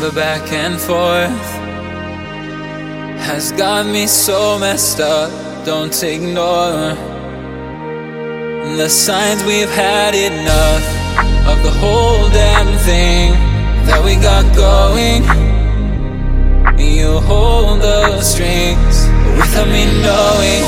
The back and forth has got me so messed up. Don't ignore the signs we've had enough of the whole damn thing that we got going. You hold the strings without me knowing.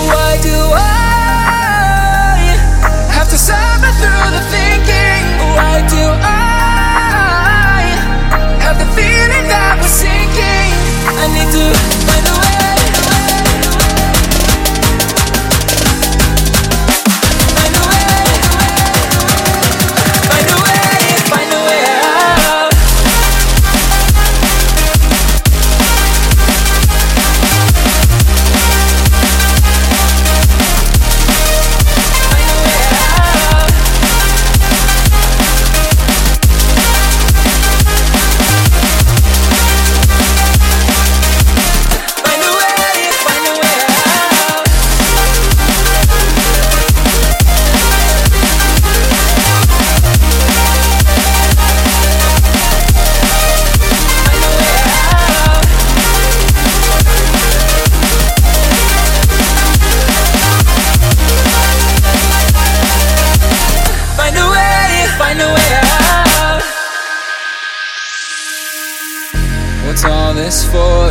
What's all this for?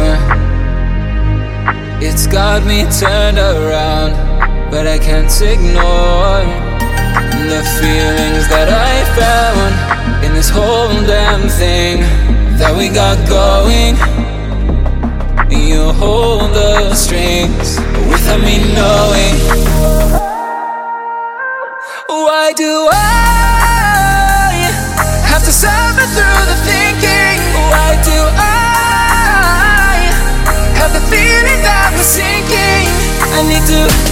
It's got me turned around, but I can't ignore the feelings that I found in this whole damn thing that we got going. You hold the strings without me knowing. Why do I have to suffer through the thinking? I need to